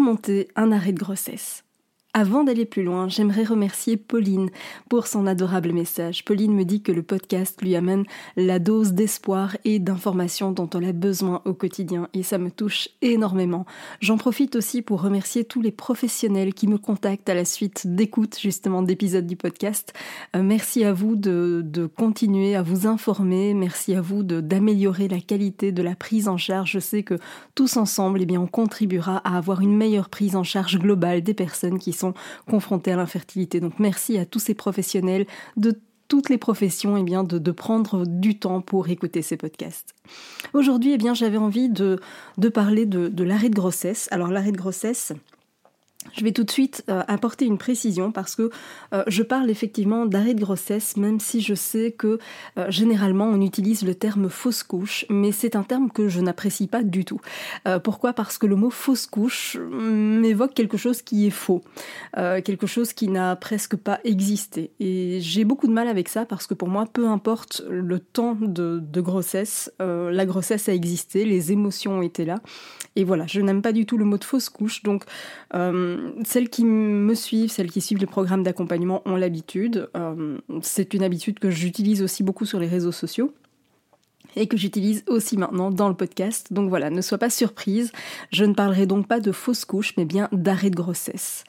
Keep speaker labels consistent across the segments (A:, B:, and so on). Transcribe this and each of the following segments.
A: Surmonter un arrêt de grossesse. Avant d'aller plus loin, j'aimerais remercier Pauline pour son adorable message. Pauline me dit que le podcast lui amène la dose d'espoir et d'information dont elle a besoin au quotidien et ça me touche énormément. J'en profite aussi pour remercier tous les professionnels qui me contactent à la suite d'écoute justement d'épisodes du podcast. Euh, merci à vous de, continuer à vous informer, merci à vous d'améliorer la qualité de la prise en charge. Je sais que tous ensemble, eh bien, on contribuera à avoir une meilleure prise en charge globale des personnes qui confrontés à l'infertilité. Donc merci à tous ces professionnels de toutes les professions eh bien, de, prendre du temps pour écouter ces podcasts. Aujourd'hui, eh bien, j'avais envie de, de parler de l'arrêt de grossesse. Alors l'arrêt de grossesse, je vais tout de suite euh, apporter une précision parce que euh, je parle effectivement d'arrêt de grossesse, même si je sais que euh, généralement on utilise le terme fausse couche, mais c'est un terme que je n'apprécie pas du tout. pourquoi? Parce que le mot fausse couche m'évoque quelque chose qui est faux, quelque chose qui n'a presque pas existé. Et j'ai beaucoup de mal avec ça parce que pour moi, peu importe le temps de, grossesse, la grossesse a existé, les émotions été là. Et voilà, je n'aime pas du tout le mot de fausse couche, donc celles qui me suivent, celles qui suivent les programmes d'accompagnement ont l'habitude. Euh, c'est une habitude que j'utilise aussi beaucoup sur les réseaux sociaux et que j'utilise aussi maintenant dans le podcast. Donc voilà, ne sois pas surprise, je ne parlerai donc pas de fausse couche, mais bien d'arrêt de grossesse.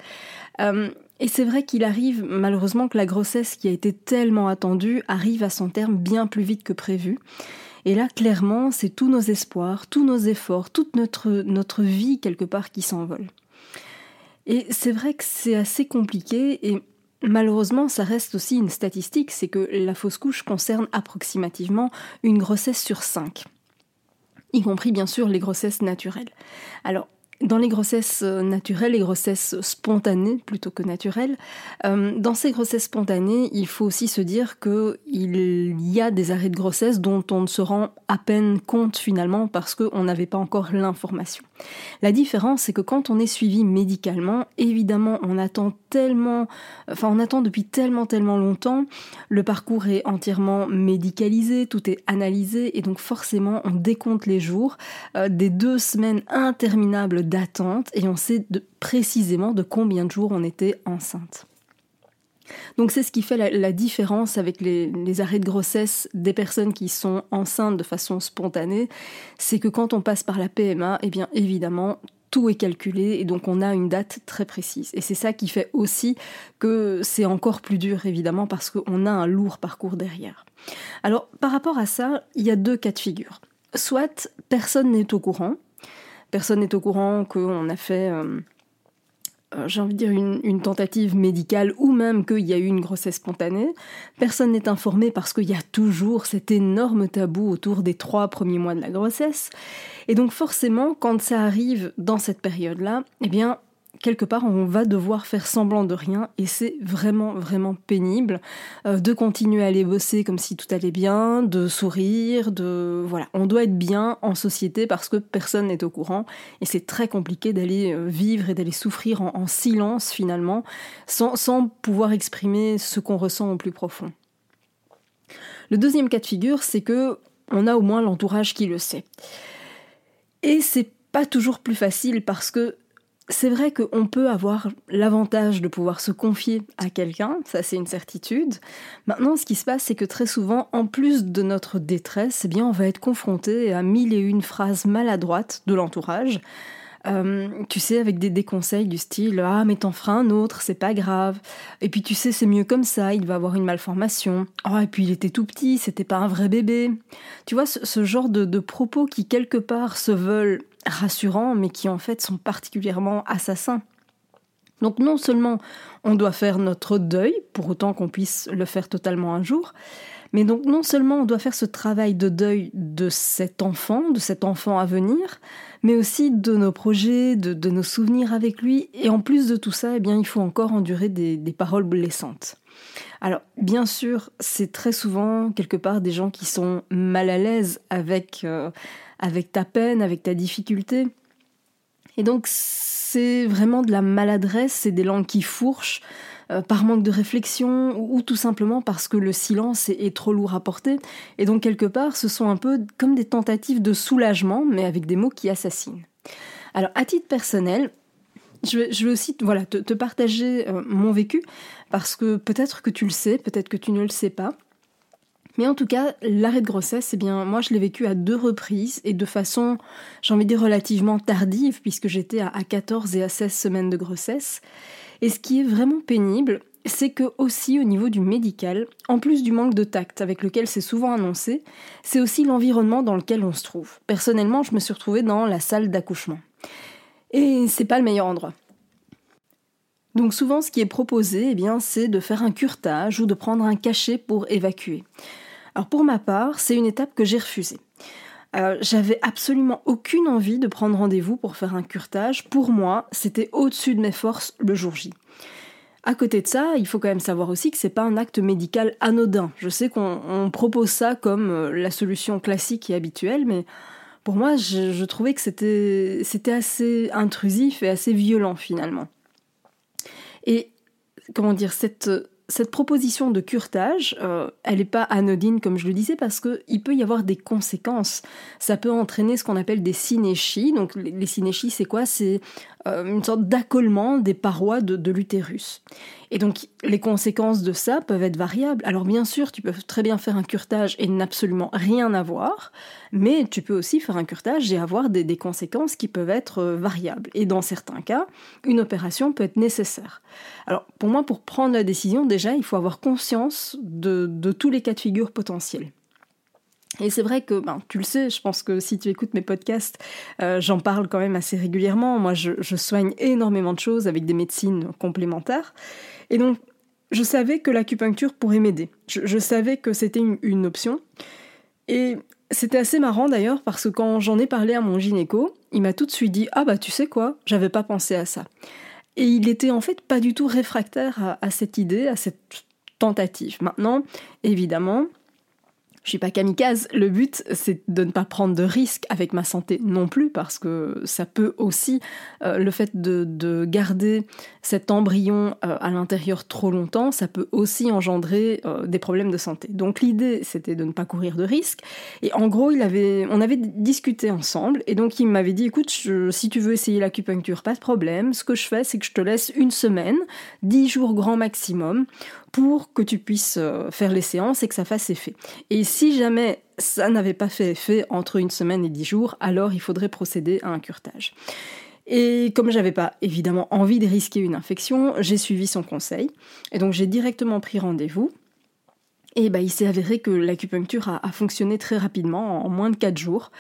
A: Euh, et c'est vrai qu'il arrive malheureusement que la grossesse qui a été tellement attendue arrive à son terme bien plus vite que prévu. Et là, clairement, c'est tous nos espoirs, tous nos efforts, toute notre, notre vie quelque part qui s'envole. Et c'est vrai que c'est assez compliqué et malheureusement ça reste aussi une statistique, c'est que la fausse couche concerne approximativement une grossesse sur cinq, y compris bien sûr les grossesses naturelles. Alors dans les grossesses euh, naturelles, les grossesses spontanées plutôt que naturelles, euh, dans ces grossesses spontanées, il faut aussi se dire qu'il y a des arrêts de grossesse dont on ne se rend à peine compte finalement parce qu'on n'avait pas encore l'information. La différence, c'est que quand on est suivi médicalement, évidemment, on attend tellement, enfin, on attend depuis tellement, tellement longtemps. Le parcours est entièrement médicalisé, tout est analysé, et donc forcément, on décompte les jours euh, des deux semaines interminables d'attente, et on sait précisément de combien de jours on était enceinte. Donc c'est ce qui fait la, différence avec les, arrêts de grossesse des personnes qui sont enceintes de façon spontanée, c'est que quand on passe par la PMA, eh bien évidemment tout est calculé et donc on a une date très précise. Et c'est ça qui fait aussi que c'est encore plus dur évidemment parce qu'on a un lourd parcours derrière. Alors par rapport à ça, il y a deux cas de figure. Soit personne n'est au courant, personne n'est au courant qu'on a fait... Euh, j'ai envie de dire, une, tentative médicale ou même qu'il y a eu une grossesse spontanée. Personne n'est informé parce qu'il y a toujours cet énorme tabou autour des trois premiers mois de la grossesse. Et donc forcément, quand ça arrive dans cette période-là, eh bien, quelque part, on va devoir faire semblant de rien et c'est vraiment, vraiment pénible euh, de continuer à aller bosser comme si tout allait bien, de sourire, de... Voilà, on doit être bien en société parce que personne n'est au courant et c'est très compliqué d'aller euh, vivre et d'aller souffrir en, silence finalement sans, sans pouvoir exprimer ce qu'on ressent au plus profond. Le deuxième cas de figure, c'est que on a au moins l'entourage qui le sait. Et c'est pas toujours plus facile parce que c'est vrai qu'on peut avoir l'avantage de pouvoir se confier à quelqu'un, ça c'est une certitude. Maintenant, ce qui se passe, c'est que très souvent, en plus de notre détresse, eh bien, on va être confronté à mille et une phrases maladroites de l'entourage, Euh, tu sais, avec des, des, conseils du style Ah, mais t'en feras un autre, c'est pas grave. Et puis tu sais, c'est mieux comme ça, il va avoir une malformation. Oh, et puis il était tout petit, c'était pas un vrai bébé. Tu vois, ce, genre de, de propos qui, quelque part, se veulent rassurants, mais qui en fait sont particulièrement assassins. Donc non seulement on doit faire notre deuil, pour autant qu'on puisse le faire totalement un jour, mais donc non seulement on doit faire ce travail de deuil de cet enfant, de cet enfant à venir, mais aussi de nos projets, de, nos souvenirs avec lui, et en plus de tout ça, eh bien, il faut encore endurer des, paroles blessantes. Alors, bien sûr, c'est très souvent quelque part des gens qui sont mal à l'aise avec, euh, avec ta peine, avec ta difficulté. Et donc, c'est vraiment de la maladresse, c'est des langues qui fourchent, euh, par manque de réflexion ou, tout simplement parce que le silence est, trop lourd à porter. Et donc quelque part, ce sont un peu comme des tentatives de soulagement, mais avec des mots qui assassinent. Alors à titre personnel, je vais, aussi voilà, te, partager euh, mon vécu, parce que peut-être que tu le sais, peut-être que tu ne le sais pas. Mais en tout cas, l'arrêt de grossesse, eh bien, moi, je l'ai vécu à deux reprises et de façon, j'ai envie de dire, relativement tardive, puisque j'étais à, à 14 et à 16 semaines de grossesse. Et ce qui est vraiment pénible, c'est que aussi au niveau du médical, en plus du manque de tact avec lequel c'est souvent annoncé, c'est aussi l'environnement dans lequel on se trouve. Personnellement, je me suis retrouvée dans la salle d'accouchement. Et c'est pas le meilleur endroit. Donc souvent ce qui est proposé, eh bien, c'est de faire un curtage ou de prendre un cachet pour évacuer. Alors pour ma part, c'est une étape que j'ai refusée. Euh, j'avais absolument aucune envie de prendre rendez-vous pour faire un curtage. Pour moi, c'était au-dessus de mes forces le jour J. À côté de ça, il faut quand même savoir aussi que c'est pas un acte médical anodin. Je sais qu'on propose ça comme euh, la solution classique et habituelle, mais pour moi, je, je trouvais que c'était assez intrusif et assez violent finalement. Et comment dire, cette cette proposition de curtage, euh, elle n'est pas anodine comme je le disais parce qu'il peut y avoir des conséquences. Ça peut entraîner ce qu'on appelle des synéchies. Donc les, synéchies, c'est quoi? C'est euh, une sorte d'accollement des parois de, l'utérus. Et donc les conséquences de ça peuvent être variables. Alors bien sûr, tu peux très bien faire un curtage et n'absolument rien avoir, mais tu peux aussi faire un curtage et avoir des, conséquences qui peuvent être euh, variables. Et dans certains cas, une opération peut être nécessaire. Alors pour moi, pour prendre la décision, déjà, il faut avoir conscience de, tous les cas de figure potentiels. Et c'est vrai que, ben, tu le sais, je pense que si tu écoutes mes podcasts, euh, j'en parle quand même assez régulièrement. Moi, je, soigne énormément de choses avec des médecines complémentaires. Et donc, je savais que l'acupuncture pourrait m'aider. Je, savais que c'était une, une, option. Et c'était assez marrant d'ailleurs parce que quand j'en ai parlé à mon gynéco, il m'a tout de suite dit Ah bah tu sais quoi, j'avais pas pensé à ça. Et il était en fait pas du tout réfractaire à, cette idée, à cette tentative. Maintenant, évidemment, je suis pas kamikaze. Le but, c'est de ne pas prendre de risques avec ma santé non plus, parce que ça peut aussi, euh, le fait de, garder cet embryon euh, à l'intérieur trop longtemps, ça peut aussi engendrer euh, des problèmes de santé. Donc l'idée, c'était de ne pas courir de risques. Et en gros, il on avait discuté ensemble, et donc il m'avait dit, écoute, si tu veux essayer l'acupuncture, pas de problème. Ce que je fais, c'est que je te laisse une semaine, dix jours grand maximum, pour que tu puisses euh, faire les séances et que ça fasse effet. Et si jamais ça n'avait pas fait effet entre une semaine et dix jours, alors il faudrait procéder à un curtage. Et comme j'avais pas évidemment envie de risquer une infection, j'ai suivi son conseil. Et donc j'ai directement pris rendez-vous. Et bah, il s'est avéré que l'acupuncture a, fonctionné très rapidement, en moins de quatre jours.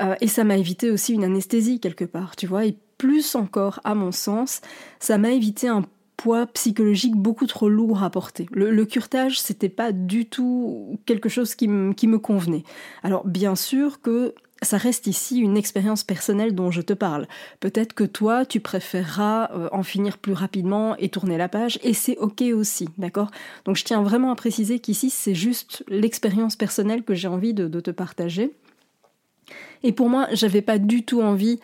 A: Euh, et ça m'a évité aussi une anesthésie quelque part, tu vois. Et plus encore, à mon sens, ça m'a évité un poids psychologique beaucoup trop lourd à porter. Le, le c'était pas du tout quelque chose qui, qui me convenait. Alors bien sûr que ça reste ici une expérience personnelle dont je te parle. Peut-être que toi, tu préféreras euh, en finir plus rapidement et tourner la page, et c'est ok aussi, d'accord? Donc je tiens vraiment à préciser qu'ici, c'est juste l'expérience personnelle que j'ai envie de, de te partager. Et pour moi, j'avais pas du tout envie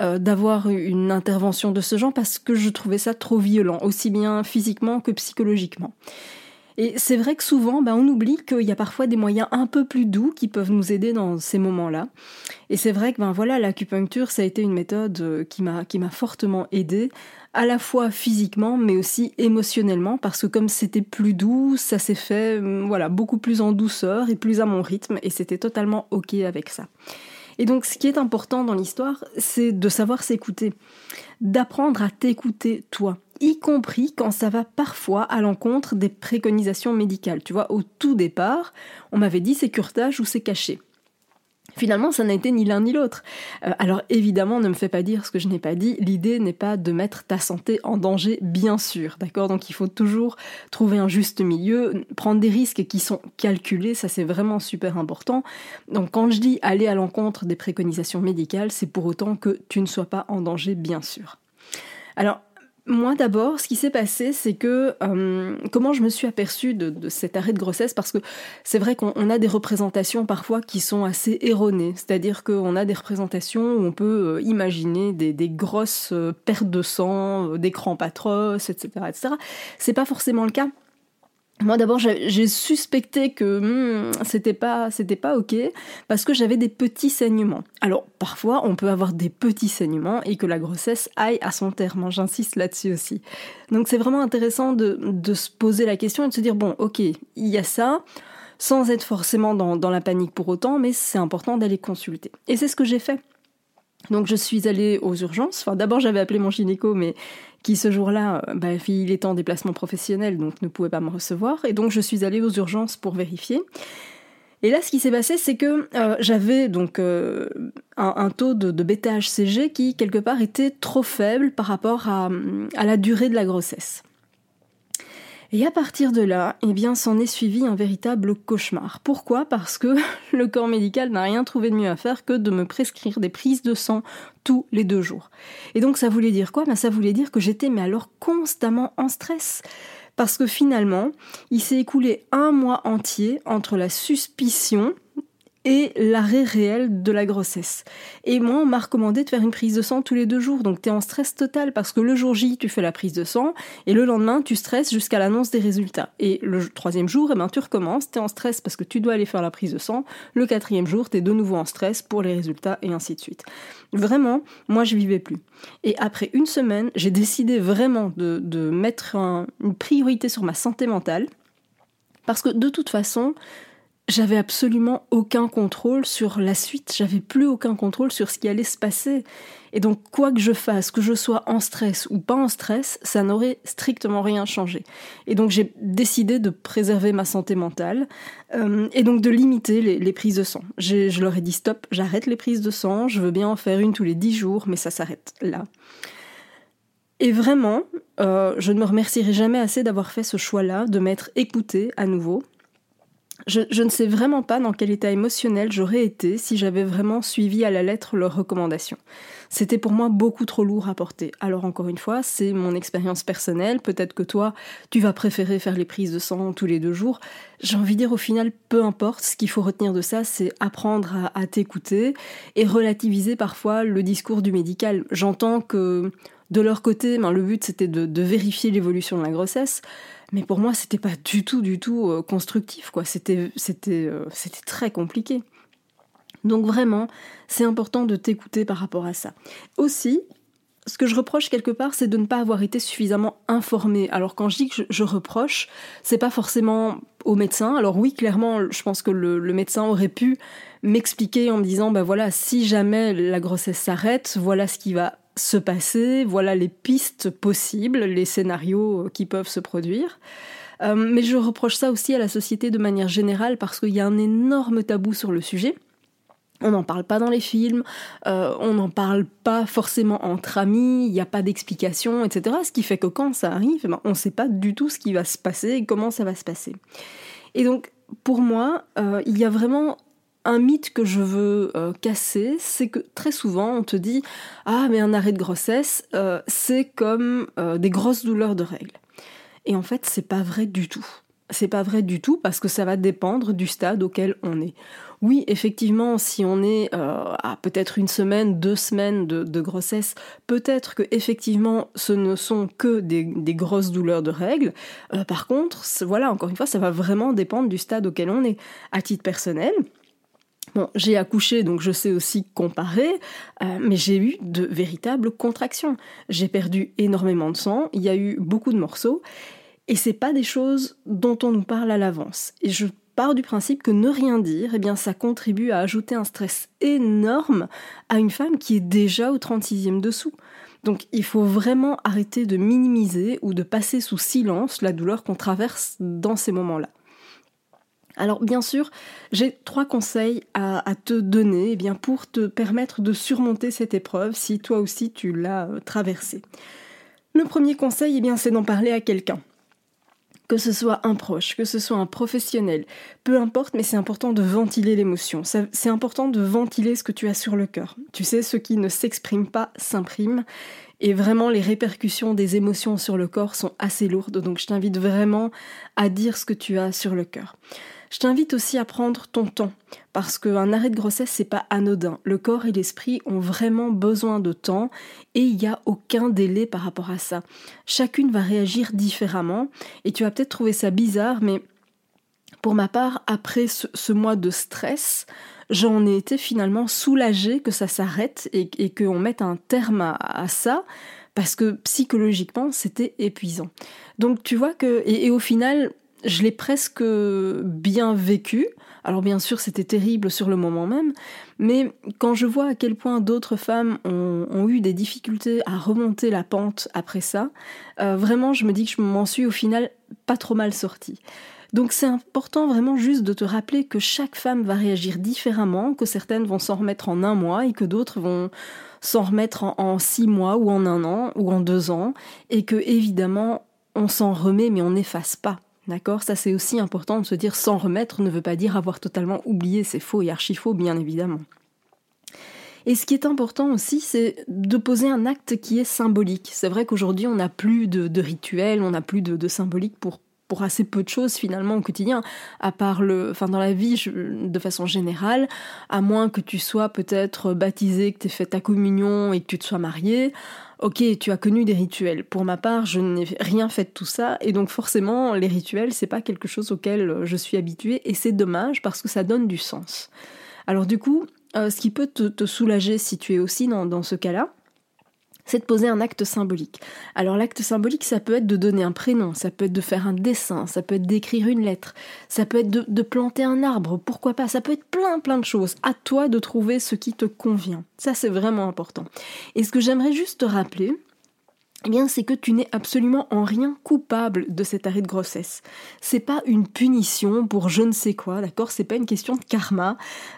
A: euh, d'avoir une intervention de ce genre parce que je trouvais ça trop violent, aussi bien physiquement que psychologiquement. Et c'est vrai que souvent, ben, on oublie qu'il y a parfois des moyens un peu plus doux qui peuvent nous aider dans ces moments-là. Et c'est vrai que ben, voilà, l'acupuncture, ça a été une méthode euh, qui m'a, qui m'a fortement aidée, à la fois physiquement, mais aussi émotionnellement, parce que comme c'était plus doux, ça s'est fait hum, voilà, beaucoup plus en douceur et plus à mon rythme, et c'était totalement OK avec ça. Et donc ce qui est important dans l'histoire, c'est de savoir s'écouter, d'apprendre à t'écouter toi y compris quand ça va parfois à l'encontre des préconisations médicales. Tu vois, au tout départ, on m'avait dit c'est curtage ou c'est caché. Finalement, ça n'a été ni l'un ni l'autre. Euh, alors évidemment, ne me fais pas dire ce que je n'ai pas dit. L'idée n'est pas de mettre ta santé en danger, bien sûr, d'accord? Donc il faut toujours trouver un juste milieu, prendre des risques qui sont calculés, ça c'est vraiment super important. Donc quand je dis aller à l'encontre des préconisations médicales, c'est pour autant que tu ne sois pas en danger, bien sûr. Alors moi d'abord, ce qui s'est passé, c'est que euh, comment je me suis aperçue de, cet arrêt de grossesse, parce que c'est vrai qu'on a des représentations parfois qui sont assez erronées, c'est-à-dire qu'on a des représentations où on peut euh, imaginer des, grosses euh, pertes de sang, des crampes atroces, etc., etc. C'est pas forcément le cas. Moi d'abord j'ai suspecté que hmm, c'était pas c'était pas ok parce que j'avais des petits saignements. Alors parfois on peut avoir des petits saignements et que la grossesse aille à son terme. J'insiste là-dessus aussi. Donc c'est vraiment intéressant de, se poser la question et de se dire bon ok il y a ça sans être forcément dans la panique pour autant mais c'est important d'aller consulter. Et c'est ce que j'ai fait. Donc je suis allée aux urgences. Enfin, d'abord j'avais appelé mon gynéco, mais qui ce jour-là, euh, bah, il était en déplacement professionnel, donc ne pouvait pas me recevoir. Et donc je suis allée aux urgences pour vérifier. Et là, ce qui s'est passé, c'est que euh, j'avais donc euh, un, taux de, de bêta-HCG qui quelque part était trop faible par rapport à la durée de la grossesse. Et à partir de là, eh bien, s'en est suivi un véritable cauchemar. Pourquoi? Parce que le corps médical n'a rien trouvé de mieux à faire que de me prescrire des prises de sang tous les deux jours. Et donc, ça voulait dire quoi? Ben, Ça voulait dire que j'étais, mais alors, constamment en stress. Parce que finalement, il s'est écoulé un mois entier entre la suspicion et l'arrêt réel de la grossesse. Et moi, on m'a recommandé de faire une prise de sang tous les deux jours, donc tu es en stress total parce que le jour J, tu fais la prise de sang et le lendemain, tu stresses jusqu'à l'annonce des résultats. Et le troisième jour, eh ben, tu recommences, tu es en stress parce que tu dois aller faire la prise de sang. Le quatrième jour, tu es de nouveau en stress pour les résultats et ainsi de suite. Vraiment, moi, je vivais plus. Et après une semaine, j'ai décidé vraiment de, de mettre une priorité sur ma santé mentale parce que de toute façon, j'avais absolument aucun contrôle sur la suite, j'avais plus aucun contrôle sur ce qui allait se passer. Et donc, quoi que je fasse, que je sois en stress ou pas en stress, ça n'aurait strictement rien changé. Et donc, j'ai décidé de préserver ma santé mentale euh, et donc de limiter les, prises de sang. Je leur ai dit stop, j'arrête les prises de sang, je veux bien en faire une tous les dix jours, mais ça s'arrête là. Et vraiment, euh, je ne me remercierai jamais assez d'avoir fait ce choix-là, de m'être écoutée à nouveau, je, ne sais vraiment pas dans quel état émotionnel j'aurais été si j'avais vraiment suivi à la lettre leurs recommandations. C'était pour moi beaucoup trop lourd à porter. Alors encore une fois, c'est mon expérience personnelle. Peut-être que toi, tu vas préférer faire les prises de sang tous les deux jours. J'ai envie de dire au final, peu importe. Ce qu'il faut retenir de ça, c'est apprendre à, t'écouter et relativiser parfois le discours du médical. J'entends que de leur côté, ben, le but c'était de vérifier l'évolution de la grossesse. Mais pour moi, c'était pas du tout, du tout euh, constructif, quoi. C'était, c'était, euh, c'était très compliqué. Donc vraiment, c'est important de t'écouter par rapport à ça. Aussi, ce que je reproche quelque part, c'est de ne pas avoir été suffisamment informé. Alors quand je dis que je, reproche, c'est pas forcément au médecin. Alors oui, clairement, je pense que le, le médecin aurait pu m'expliquer en me disant, ben voilà, si jamais la grossesse s'arrête, voilà ce qui va se passer, voilà les pistes possibles, les scénarios qui peuvent se produire. Euh, mais je reproche ça aussi à la société de manière générale parce qu'il y a un énorme tabou sur le sujet. On n'en parle pas dans les films, euh, on n'en parle pas forcément entre amis, il n'y a pas d'explication, etc. Ce qui fait que quand ça arrive, ben, on ne sait pas du tout ce qui va se passer et comment ça va se passer. Et donc, pour moi, euh, il y a vraiment un mythe que je veux euh, casser, c'est que très souvent on te dit ah mais un arrêt de grossesse euh, c'est comme euh, des grosses douleurs de règles. Et en fait c'est pas vrai du tout. C'est pas vrai du tout parce que ça va dépendre du stade auquel on est. Oui, effectivement, si on est à peut-être une semaine, deux semaines de, grossesse, peut-être que effectivement ce ne sont que des, des grosses douleurs de règles. par contre, voilà, encore une fois, ça va vraiment dépendre du stade auquel on est. À titre personnel, Bon, j'ai accouché, donc je sais aussi comparer, euh, mais j'ai eu de véritables contractions. J'ai perdu énormément de sang, il y a eu beaucoup de morceaux, et c'est pas des choses dont on nous parle à l'avance. Et je pars du principe que ne rien dire, eh bien, ça contribue à ajouter un stress énorme à une femme qui est déjà au 36e dessous. Donc il faut vraiment arrêter de minimiser ou de passer sous silence la douleur qu'on traverse dans ces moments-là. Alors bien sûr, j'ai trois conseils à, te donner eh bien, pour te permettre de surmonter cette épreuve si toi aussi tu l'as euh, traversée. Le premier conseil, eh bien, c'est d'en parler à quelqu'un que ce soit un proche, que ce soit un professionnel, peu importe, mais c'est important de ventiler l'émotion. C'est important de ventiler ce que tu as sur le cœur. Tu sais, ce qui ne s'exprime pas s'imprime. Et vraiment, les répercussions des émotions sur le corps sont assez lourdes. Donc, je t'invite vraiment à dire ce que tu as sur le cœur. Je t'invite aussi à prendre ton temps, parce qu'un arrêt de grossesse, c'est pas anodin. Le corps et l'esprit ont vraiment besoin de temps et il n'y a aucun délai par rapport à ça. Chacune va réagir différemment et tu vas peut-être trouver ça bizarre, mais pour ma part, après ce, mois de stress, j'en ai été finalement soulagée que ça s'arrête et, et qu'on mette un terme à, ça parce que psychologiquement c'était épuisant. Donc tu vois que et au final je l'ai presque bien vécu. Alors bien sûr, c'était terrible sur le moment même, mais quand je vois à quel point d'autres femmes ont, eu des difficultés à remonter la pente après ça, euh, vraiment, je me dis que je m'en suis au final pas trop mal sortie. Donc c'est important vraiment juste de te rappeler que chaque femme va réagir différemment, que certaines vont s'en remettre en un mois et que d'autres vont s'en remettre en, en, six mois ou en un an ou en deux ans, et que évidemment on s'en remet mais on n'efface pas. D'accord Ça, c'est aussi important de se dire sans remettre ne veut pas dire avoir totalement oublié, c'est faux et archi faux, bien évidemment. Et ce qui est important aussi, c'est de poser un acte qui est symbolique. C'est vrai qu'aujourd'hui, on n'a plus de, de rituels, on n'a plus de, symbolique pour pour assez peu de choses finalement au quotidien, à part le, enfin dans la vie de façon générale, à moins que tu sois peut-être baptisé, que tu aies fait ta communion et que tu te sois marié. Ok, tu as connu des rituels. Pour ma part, je n'ai rien fait de tout ça, et donc forcément, les rituels, c'est pas quelque chose auquel je suis habituée, et c'est dommage parce que ça donne du sens. Alors du coup, euh, ce qui peut te, soulager si tu es aussi dans ce cas-là, c'est de poser un acte symbolique. Alors l'acte symbolique, ça peut être de donner un prénom, ça peut être de faire un dessin, ça peut être d'écrire une lettre, ça peut être de, planter un arbre, pourquoi pas, ça peut être plein plein de choses. À toi de trouver ce qui te convient. Ça c'est vraiment important. Et ce que j'aimerais juste te rappeler, eh bien, c'est que tu n'es absolument en rien coupable de cet arrêt de grossesse. C'est pas une punition pour je ne sais quoi, d'accord? C'est pas une question de karma.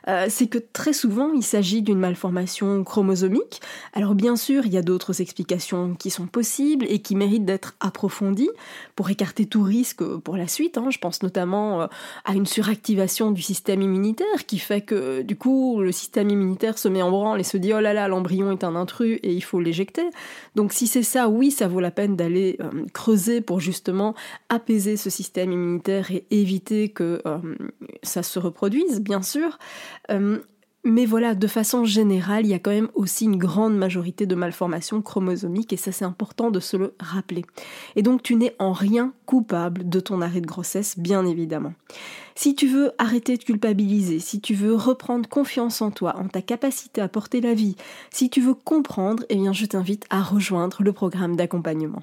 A: Euh, c'est que très souvent, il s'agit d'une malformation chromosomique. Alors, bien sûr, il y a d'autres explications qui sont possibles et qui méritent d'être approfondies pour écarter tout risque pour la suite. Hein. Je pense notamment euh, à une suractivation du système immunitaire qui fait que, du coup, le système immunitaire se met en branle et se dit oh là là, l'embryon est un intrus et il faut l'éjecter. Donc, si c'est ça, oui, ça vaut la peine d'aller euh, creuser pour justement apaiser ce système immunitaire et éviter que euh, ça se reproduise, bien sûr. Mais voilà, de façon générale, il y a quand même aussi une grande majorité de malformations chromosomiques et ça c'est important de se le rappeler. Et donc tu n'es en rien coupable de ton arrêt de grossesse, bien évidemment. Si tu veux arrêter de culpabiliser, si tu veux reprendre confiance en toi, en ta capacité à porter la vie, si tu veux comprendre, eh bien je t'invite à rejoindre le programme d'accompagnement.